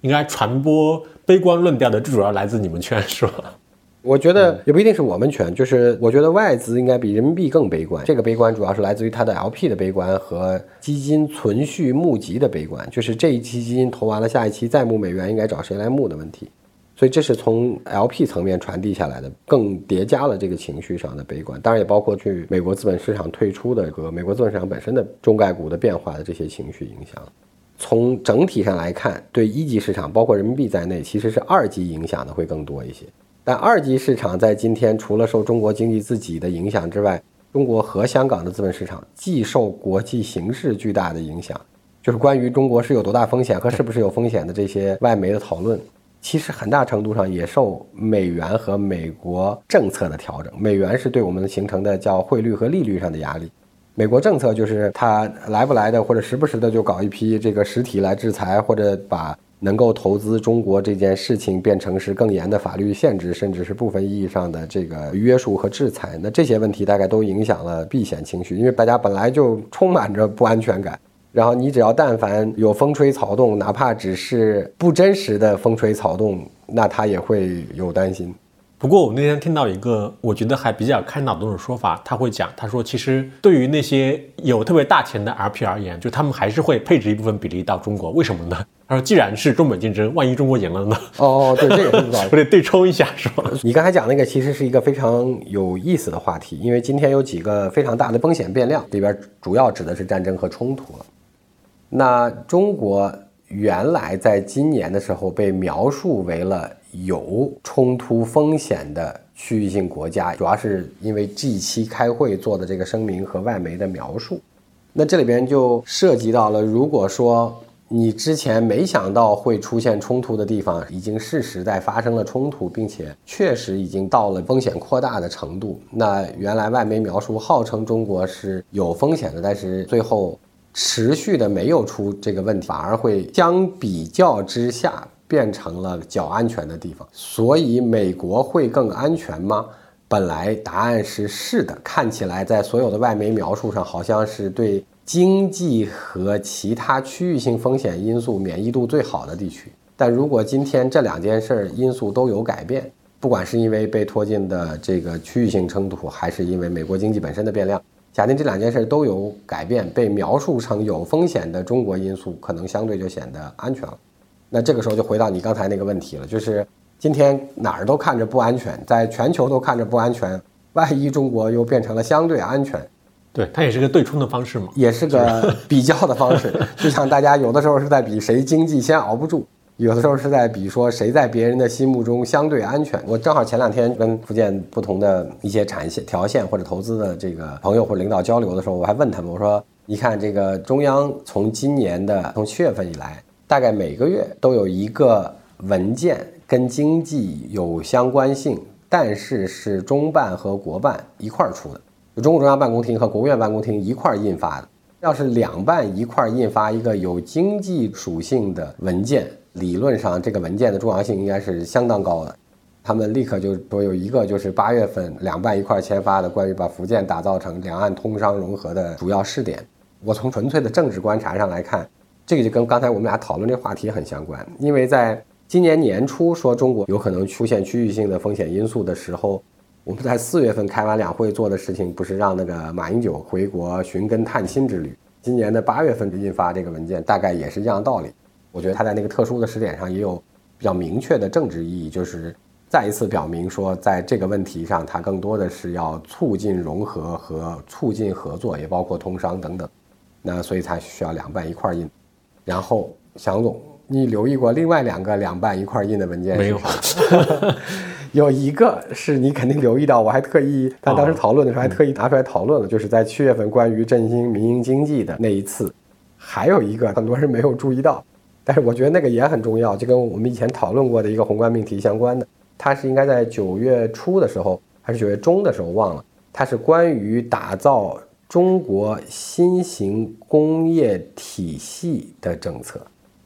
应该传播悲观论调的，最主要来自你们圈，是吧？我觉得也不一定是我们全，就是我觉得外资应该比人民币更悲观。这个悲观主要是来自于它的 LP 的悲观和基金存续募集的悲观，就是这一期基金投完了，下一期再募美元应该找谁来募的问题。所以这是从 LP 层面传递下来的，更叠加了这个情绪上的悲观。当然也包括去美国资本市场退出的和美国资本市场本身的中概股的变化的这些情绪影响。从整体上来看，对一级市场，包括人民币在内，其实是二级影响的会更多一些。但二级市场在今天，除了受中国经济自己的影响之外，中国和香港的资本市场既受国际形势巨大的影响，就是关于中国是有多大风险和是不是有风险的这些外媒的讨论，其实很大程度上也受美元和美国政策的调整。美元是对我们形成的叫汇率和利率上的压力，美国政策就是它来不来的，或者时不时的就搞一批这个实体来制裁，或者把。能够投资中国这件事情变成是更严的法律限制，甚至是部分意义上的这个约束和制裁。那这些问题大概都影响了避险情绪，因为大家本来就充满着不安全感。然后你只要但凡有风吹草动，哪怕只是不真实的风吹草动，那他也会有担心。不过我那天听到一个我觉得还比较开脑洞的说法，他会讲，他说其实对于那些有特别大钱的 RP 而言，就他们还是会配置一部分比例到中国。为什么呢？他说既然是中美竞争，万一中国赢了呢？哦，对，这个是道理，我得对冲一下，是吧？你刚才讲那个其实是一个非常有意思的话题，因为今天有几个非常大的风险变量，里边主要指的是战争和冲突了。那中国原来在今年的时候被描述为了。有冲突风险的区域性国家，主要是因为 G 七开会做的这个声明和外媒的描述。那这里边就涉及到了，如果说你之前没想到会出现冲突的地方，已经是实在发生了冲突，并且确实已经到了风险扩大的程度，那原来外媒描述号称中国是有风险的，但是最后持续的没有出这个问题，反而会相比较之下。变成了较安全的地方，所以美国会更安全吗？本来答案是是的，看起来在所有的外媒描述上，好像是对经济和其他区域性风险因素免疫度最好的地区。但如果今天这两件事儿因素都有改变，不管是因为被拖进的这个区域性冲突，还是因为美国经济本身的变量，假定这两件事都有改变，被描述成有风险的中国因素，可能相对就显得安全了。那这个时候就回到你刚才那个问题了，就是今天哪儿都看着不安全，在全球都看着不安全，万一中国又变成了相对安全，对，它也是个对冲的方式嘛，也是个 比较的方式。就像大家有的时候是在比谁经济先熬不住，有的时候是在比说谁在别人的心目中相对安全。我正好前两天跟福建不同的一些产线条线或者投资的这个朋友或者领导交流的时候，我还问他们，我说：“你看这个中央从今年的从七月份以来，大概每个月都有一个文件跟经济有相关性，但是是中办和国办一块儿出的。”中共中央办公厅和国务院办公厅一块儿印发的，要是两办一块儿印发一个有经济属性的文件，理论上这个文件的重要性应该是相当高的。他们立刻就说有一个就是八月份两办一块儿签发的关于把福建打造成两岸通商融合的主要试点。我从纯粹的政治观察上来看，这个就跟刚才我们俩讨论这话题很相关，因为在今年年初说中国有可能出现区域性的风险因素的时候。我们在四月份开完两会做的事情，不是让那个马英九回国寻根探亲之旅。今年的八月份印发这个文件，大概也是一样道理。我觉得他在那个特殊的时点上也有比较明确的政治意义，就是再一次表明说，在这个问题上，他更多的是要促进融合和促进合作，也包括通商等等。那所以才需要两办一块印。然后，祥总，你留意过另外两个两半一块印的文件？没有。有一个是你肯定留意到，我还特意，他当时讨论的时候还特意拿出来讨论了，就是在七月份关于振兴民营经济的那一次。还有一个很多人没有注意到，但是我觉得那个也很重要，就跟我们以前讨论过的一个宏观命题相关的。它是应该在九月初的时候，还是九月中的时候忘了。它是关于打造中国新型工业体系的政策，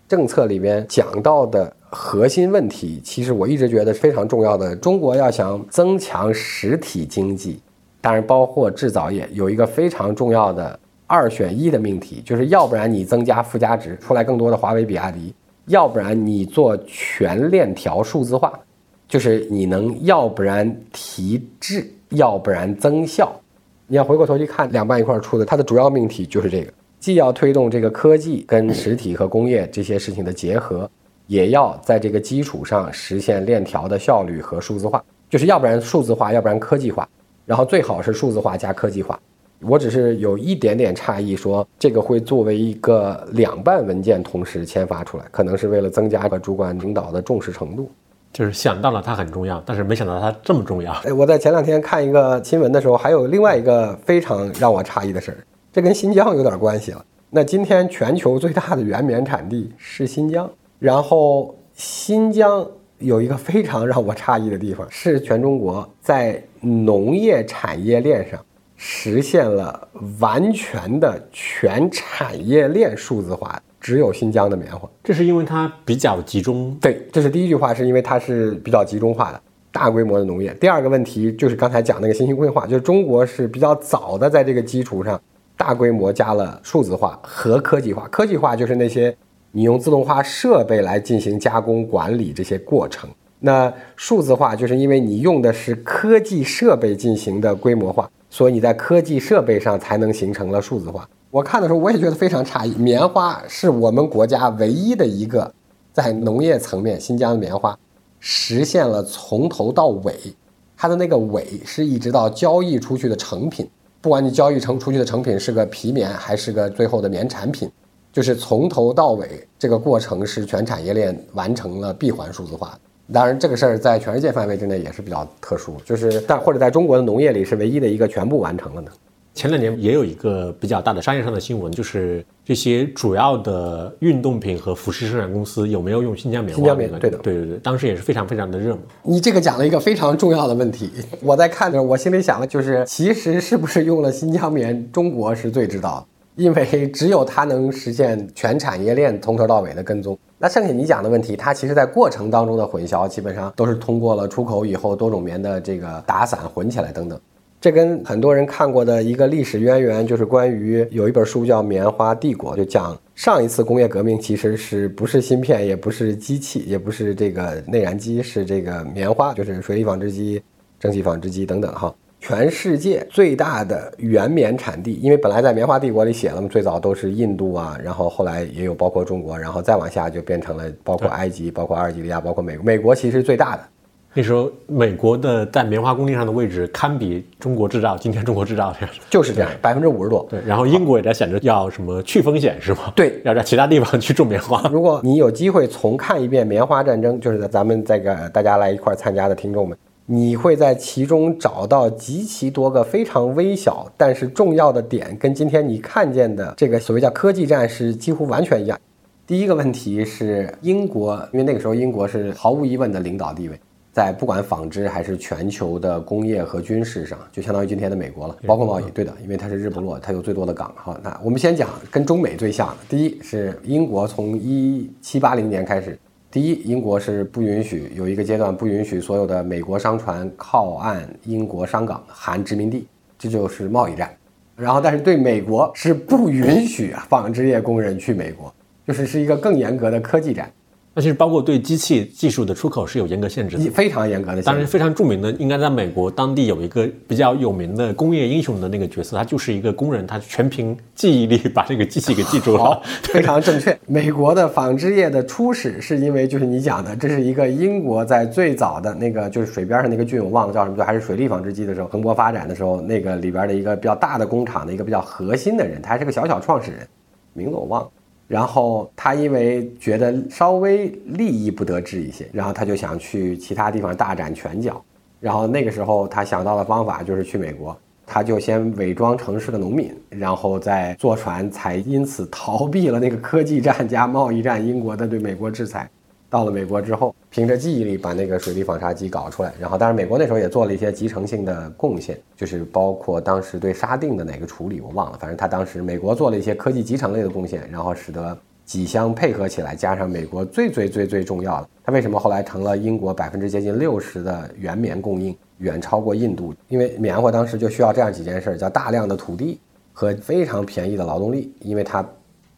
政策里边讲到的。核心问题，其实我一直觉得非常重要的。中国要想增强实体经济，当然包括制造业，有一个非常重要的二选一的命题，就是要不然你增加附加值，出来更多的华为、比亚迪；要不然你做全链条数字化，就是你能要不然提质，要不然增效。你要回过头去看两半一块出的，它的主要命题就是这个，既要推动这个科技跟实体和工业这些事情的结合。也要在这个基础上实现链条的效率和数字化，就是要不然数字化，要不然科技化，然后最好是数字化加科技化。我只是有一点点诧异，说这个会作为一个两办文件同时签发出来，可能是为了增加个主管领导的重视程度。就是想到了它很重要，但是没想到它这么重要。哎，我在前两天看一个新闻的时候，还有另外一个非常让我诧异的事儿，这跟新疆有点关系了。那今天全球最大的原棉产地是新疆。然后新疆有一个非常让我诧异的地方，是全中国在农业产业链上实现了完全的全产业链数字化，只有新疆的棉花。这是因为它比较集中。对，这是第一句话，是因为它是比较集中化的大规模的农业。第二个问题就是刚才讲那个新型规划，就是中国是比较早的在这个基础上大规模加了数字化和科技化。科技化就是那些。你用自动化设备来进行加工管理这些过程，那数字化就是因为你用的是科技设备进行的规模化，所以你在科技设备上才能形成了数字化。我看的时候我也觉得非常诧异，棉花是我们国家唯一的一个在农业层面，新疆的棉花实现了从头到尾，它的那个尾是一直到交易出去的成品，不管你交易成出去的成品是个皮棉还是个最后的棉产品。就是从头到尾，这个过程是全产业链完成了闭环数字化。当然，这个事儿在全世界范围之内也是比较特殊，就是但或者在中国的农业里是唯一的一个全部完成了的。前两年也有一个比较大的商业上的新闻，就是这些主要的运动品和服饰生产公司有没有用新疆棉花？新疆棉，对的，对对对，当时也是非常非常的热门。你这个讲了一个非常重要的问题，我在看着，我心里想的就是，其实是不是用了新疆棉，中国是最知道的。因为只有它能实现全产业链从头到尾的跟踪，那剩下你讲的问题，它其实在过程当中的混淆，基本上都是通过了出口以后多种棉的这个打散混起来等等。这跟很多人看过的一个历史渊源，就是关于有一本书叫《棉花帝国》，就讲上一次工业革命其实是不是芯片，也不是机器，也不是这个内燃机，是这个棉花，就是水力纺织机、蒸汽纺织机等等哈。全世界最大的原棉产地，因为本来在棉花帝国里写了嘛，最早都是印度啊，然后后来也有包括中国，然后再往下就变成了包括埃及、包括阿尔及利亚、包括美国。美国其实最大的，那时候美国的在棉花工地上的位置堪比中国制造，今天中国制造这样。就是这样，百分之五十多。对，然后英国也在想着要什么去风险是吗？对，要在其他地方去种棉花。如果你有机会重看一遍棉花战争，就是咱们这个大家来一块儿参加的听众们，你会在其中找到极其多个非常微小但是重要的点，跟今天你看见的这个所谓叫科技战是几乎完全一样。第一个问题是英国，因为那个时候英国是毫无疑问的领导地位，在不管纺织还是全球的工业和军事上，就相当于今天的美国了，包括贸易。对的，因为它是日不落，它有最多的港。好，那我们先讲跟中美最像的，第一是英国从一七八零年开始，第一英国是不允许有一个阶段不允许所有的美国商船靠岸英国商港含殖民地，这就是贸易战。然后，但是对美国是不允许纺织业工人去美国。就是是一个更严格的科技战，那其实包括对机器技术的出口是有严格限制的，非常严格的。当然，非常著名的应该在美国当地有一个比较有名的工业英雄的那个角色，他就是一个工人，他全凭记忆力把这个机器给记住了。非常正确。美国的纺织业的初始是因为就是你讲的，这是一个英国在最早的那个就是水边上那个郡，我忘了叫什么，就还是水利纺织机的时候蓬勃发展的时候，那个里边的一个比较大的工厂的一个比较核心的人，他还是个小小创始人，名字我忘了。然后他因为觉得稍微利益不得志一些，然后他就想去其他地方大展拳脚。然后那个时候他想到的方法就是去美国，他就先伪装成是的农民，然后再坐船，才因此逃避了那个科技战加贸易战英国的对美国制裁。到了美国之后，凭着记忆力把那个水力纺纱机搞出来，然后当然美国那时候也做了一些集成性的贡献，就是包括当时对沙锭的哪个处理我忘了，反正他当时美国做了一些科技集成类的贡献，然后使得几相配合起来，加上美国最最最最重要的，他为什么后来成了英国百分之接近六十的原棉供应，远超过印度？因为棉花当时就需要这样几件事，叫大量的土地和非常便宜的劳动力，因为它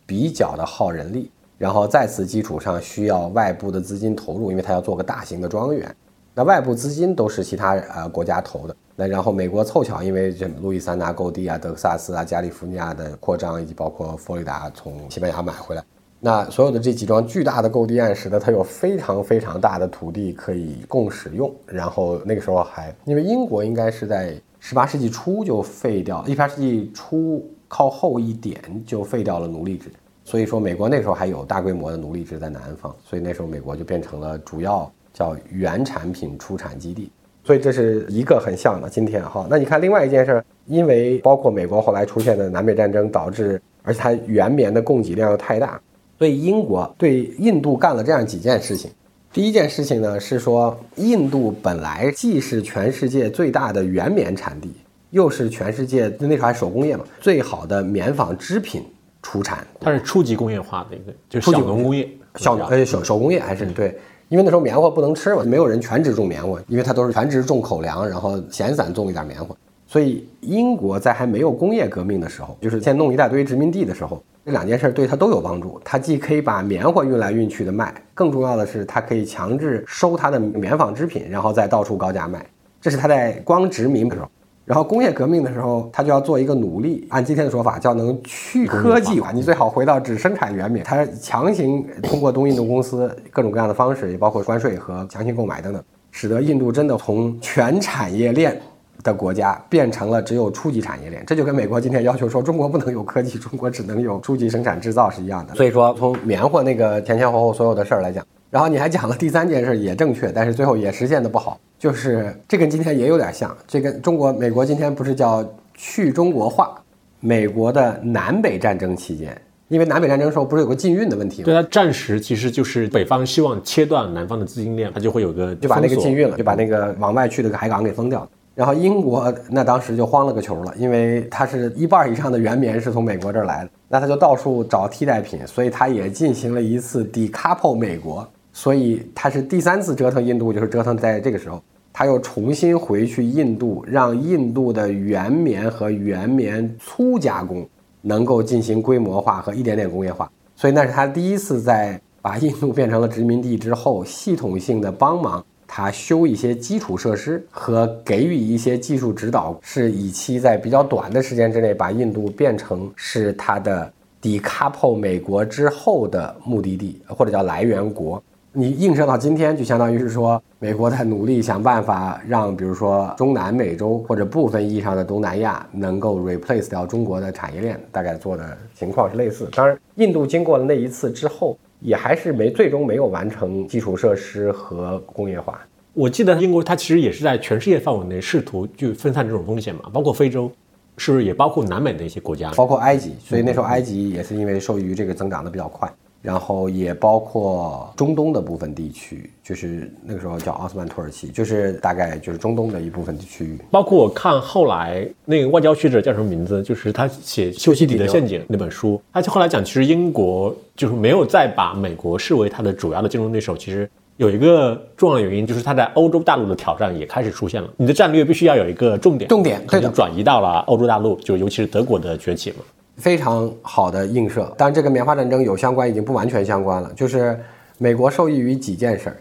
比较的耗人力。然后在此基础上需要外部的资金投入，因为他要做个大型的庄园，那外部资金都是其他呃国家投的。那然后美国凑巧因为这路易斯安那购地啊、德克萨斯啊、加利福尼亚的扩张，以及包括佛罗里达从西班牙买回来，那所有的这几桩巨大的购地案，使得它有非常非常大的土地可以供使用。然后那个时候还因为英国应该是在十八世纪初就废掉，一八世纪初靠后一点就废掉了奴隶制。所以说，美国那时候还有大规模的奴隶制在南方，所以那时候美国就变成了主要叫原产品出产基地。所以这是一个很像的。今天哈，那你看另外一件事儿，因为包括美国后来出现的南北战争，导致而且它原棉的供给量又太大，所以英国对印度干了这样几件事情。第一件事情呢是说，印度本来既是全世界最大的原棉产地，又是全世界那时候还手工业嘛最好的棉纺织品。出产，它是初级工业化的一个，就是小农工业，小呃手手工业还是对，因为那时候棉花不能吃嘛，没有人全职种棉花，因为它都是全职种口粮，然后闲散种一点棉花。所以英国在还没有工业革命的时候，就是先弄一大堆殖民地的时候，这两件事对它都有帮助。它既可以把棉花运来运去的卖，更重要的是它可以强制收它的棉纺织品，然后再到处高价卖。这是它在光殖民的时候。然后工业革命的时候，他就要做一个努力，按今天的说法叫能去科技化，你最好回到只生产原棉。他强行通过东印度公司各种各样的方式，也包括关税和强行购买等等，使得印度真的从全产业链的国家变成了只有初级产业链。这就跟美国今天要求说中国不能有科技，中国只能有初级生产制造是一样的。所以说，从棉花那个前前后后所有的事儿来讲。然后你还讲了第三件事也正确，但是最后也实现的不好，就是这跟今天也有点像。这跟中国、美国今天不是叫去中国化？美国的南北战争期间，因为南北战争时候不是有个禁运的问题吗？对，它战时其实就是北方希望切断南方的资金链，它就会有个就把那个禁运了，就把那个往外去的海港给封掉。然后英国那当时就慌了个球了，因为它是一半以上的原棉是从美国这儿来的，那他就到处找替代品，所以他也进行了一次 decouple 美国。所以他是第三次折腾印度，就是折腾在这个时候，他又重新回去印度，让印度的原棉和原棉粗加工能够进行规模化和一点点工业化。所以那是他第一次在把印度变成了殖民地之后，系统性的帮忙他修一些基础设施和给予一些技术指导，是以期在比较短的时间之内把印度变成是他的 decouple 美国之后的目的地或者叫来源国。你映射到今天，就相当于是说，美国在努力想办法让，比如说中南美洲或者部分意义上的东南亚能够 replace 掉中国的产业链，大概做的情况是类似。当然，印度经过了那一次之后，也还是没最终没有完成基础设施和工业化。我记得英国它其实也是在全世界范围内试图去分散这种风险嘛，包括非洲，是不是也包括南美的一些国家，包括埃及。所以那时候埃及也是因为受益于这个增长的比较快。然后也包括中东的部分地区，就是那个时候叫奥斯曼土耳其，就是大概就是中东的一部分区域。包括我看后来那个外交学者叫什么名字，就是他写《修昔底德陷阱》那本书，他就后来讲，其实英国就是没有再把美国视为他的主要的竞争对手。其实有一个重要的原因，就是他在欧洲大陆的挑战也开始出现了。你的战略必须要有一个重点，重点可能转移到了欧洲大陆，就尤其是德国的崛起嘛。非常好的映射，当然这个棉花战争有相关，已经不完全相关了。就是美国受益于几件事儿，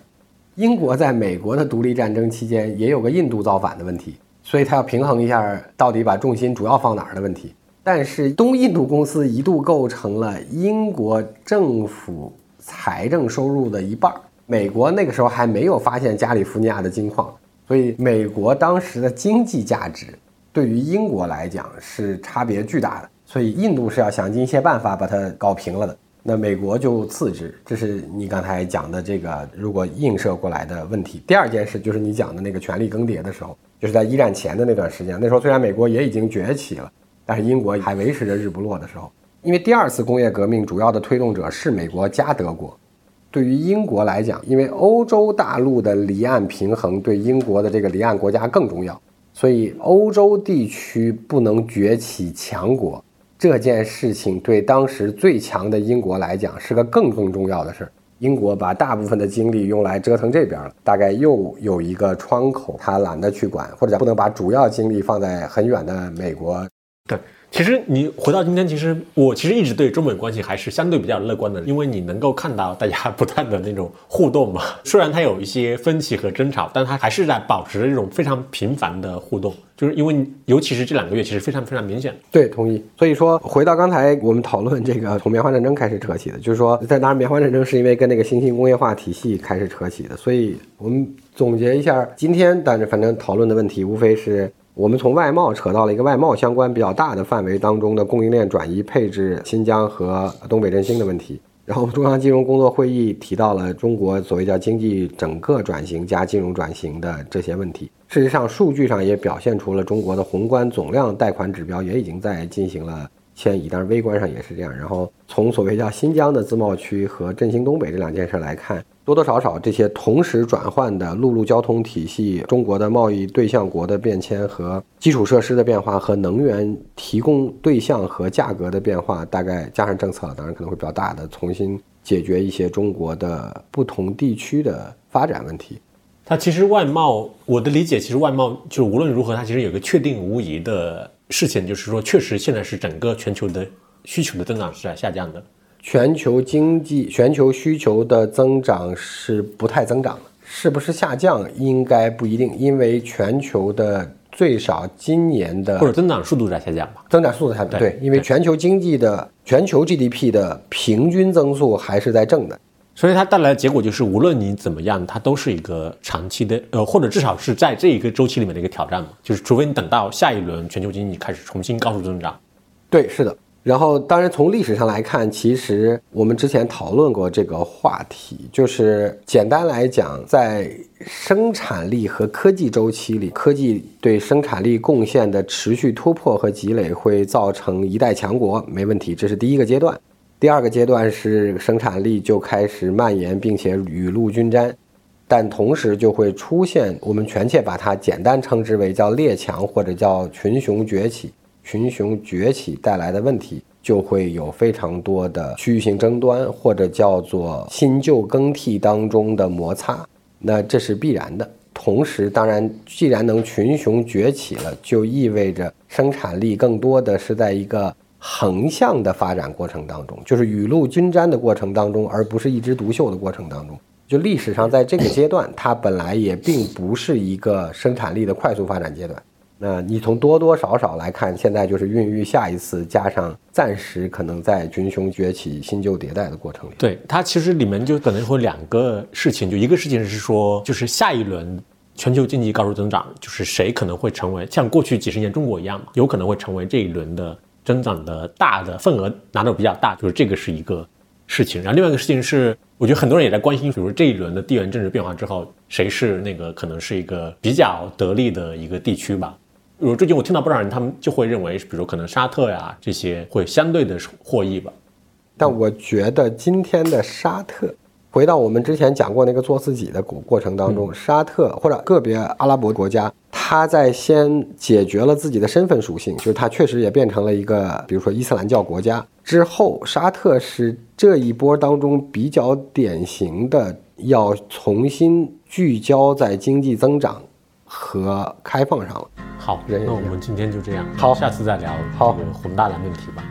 英国在美国的独立战争期间也有个印度造反的问题，所以他要平衡一下到底把重心主要放哪儿的问题。但是东印度公司一度构成了英国政府财政收入的一半儿，美国那个时候还没有发现加利福尼亚的金矿，所以美国当时的经济价值对于英国来讲是差别巨大的。所以印度是要想尽一切办法把它搞平了的，那美国就次之。这是你刚才讲的这个如果映射过来的问题。第二件事就是你讲的那个权力更迭的时候，就是在一战前的那段时间。那时候虽然美国也已经崛起了，但是英国还维持着日不落的时候。因为第二次工业革命主要的推动者是美国加德国。对于英国来讲，因为欧洲大陆的离岸平衡对英国的这个离岸国家更重要，所以欧洲地区不能崛起强国。这件事情对当时最强的英国来讲是个更更重要的事儿。英国把大部分的精力用来折腾这边了，大概又有一个窗口，他懒得去管，或者不能把主要精力放在很远的美国。对。其实你回到今天，其实我其实一直对中美关系还是相对比较乐观的，因为你能够看到大家不断的那种互动嘛。虽然它有一些分歧和争吵，但它还是在保持着这种非常频繁的互动。就是因为尤其是这两个月，其实非常非常明显。对，同意。所以说回到刚才我们讨论这个从棉花战争开始扯起的，就是说在当然棉花战争是因为跟那个新兴工业化体系开始扯起的。所以我们总结一下今天，但是反正讨论的问题无非是。我们从外贸扯到了一个外贸相关比较大的范围当中的供应链转移配置新疆和东北振兴的问题，然后中央金融工作会议提到了中国所谓叫经济整个转型加金融转型的这些问题。事实上，数据上也表现出了中国的宏观总量贷款指标也已经在进行了迁移，但是微观上也是这样。然后从所谓叫新疆的自贸区和振兴东北这两件事来看。多多少少，这些同时转换的陆路交通体系、中国的贸易对象国的变迁和基础设施的变化和能源提供对象和价格的变化，大概加上政策，当然可能会比较大的重新解决一些中国的不同地区的发展问题。它其实外贸，我的理解，其实外贸就是无论如何，它其实有个确定无疑的事情，就是说，确实现在是整个全球的需求的增长是在下降的。全球经济、全球需求的增长是不太增长的，是不是下降？应该不一定，因为全球的最少今年的或者增长速度在下降吧？增长速度在对，因为全球经济的全球 GDP 的平均增速还是在正的，所以它带来的结果就是，无论你怎么样，它都是一个长期的，呃，或者至少是在这一个周期里面的一个挑战嘛。就是除非你等到下一轮全球经济开始重新高速增长，对，是的。然后，当然从历史上来看，其实我们之前讨论过这个话题，就是简单来讲，在生产力和科技周期里，科技对生产力贡献的持续突破和积累会造成一代强国，没问题，这是第一个阶段。第二个阶段是生产力就开始蔓延，并且雨露均沾，但同时就会出现我们全切把它简单称之为叫列强或者叫群雄崛起。群雄崛起带来的问题，就会有非常多的区域性争端，或者叫做新旧更替当中的摩擦。那这是必然的。同时，当然，既然能群雄崛起了，就意味着生产力更多的是在一个横向的发展过程当中，就是雨露均沾的过程当中，而不是一枝独秀的过程当中。就历史上，在这个阶段，它本来也并不是一个生产力的快速发展阶段。那你从多多少少来看，现在就是孕育下一次，加上暂时可能在军凶崛起、新旧迭代的过程里。对它其实里面就可能会两个事情，就一个事情是说，就是下一轮全球经济高速增长，就是谁可能会成为像过去几十年中国一样嘛，有可能会成为这一轮的增长的大的份额拿到比较大，就是这个是一个事情。然后另外一个事情是，我觉得很多人也在关心，比如这一轮的地缘政治变化之后，谁是那个可能是一个比较得力的一个地区吧。如最近我听到不少人，他们就会认为，比如可能沙特呀这些会相对的获益吧。但我觉得今天的沙特，回到我们之前讲过那个做自己的过过程当中，沙特或者个别阿拉伯国家，他在先解决了自己的身份属性，就是他确实也变成了一个，比如说伊斯兰教国家之后，沙特是这一波当中比较典型的要重新聚焦在经济增长和开放上了。好，那我们今天就这样，好，下次再聊好宏大的命题吧。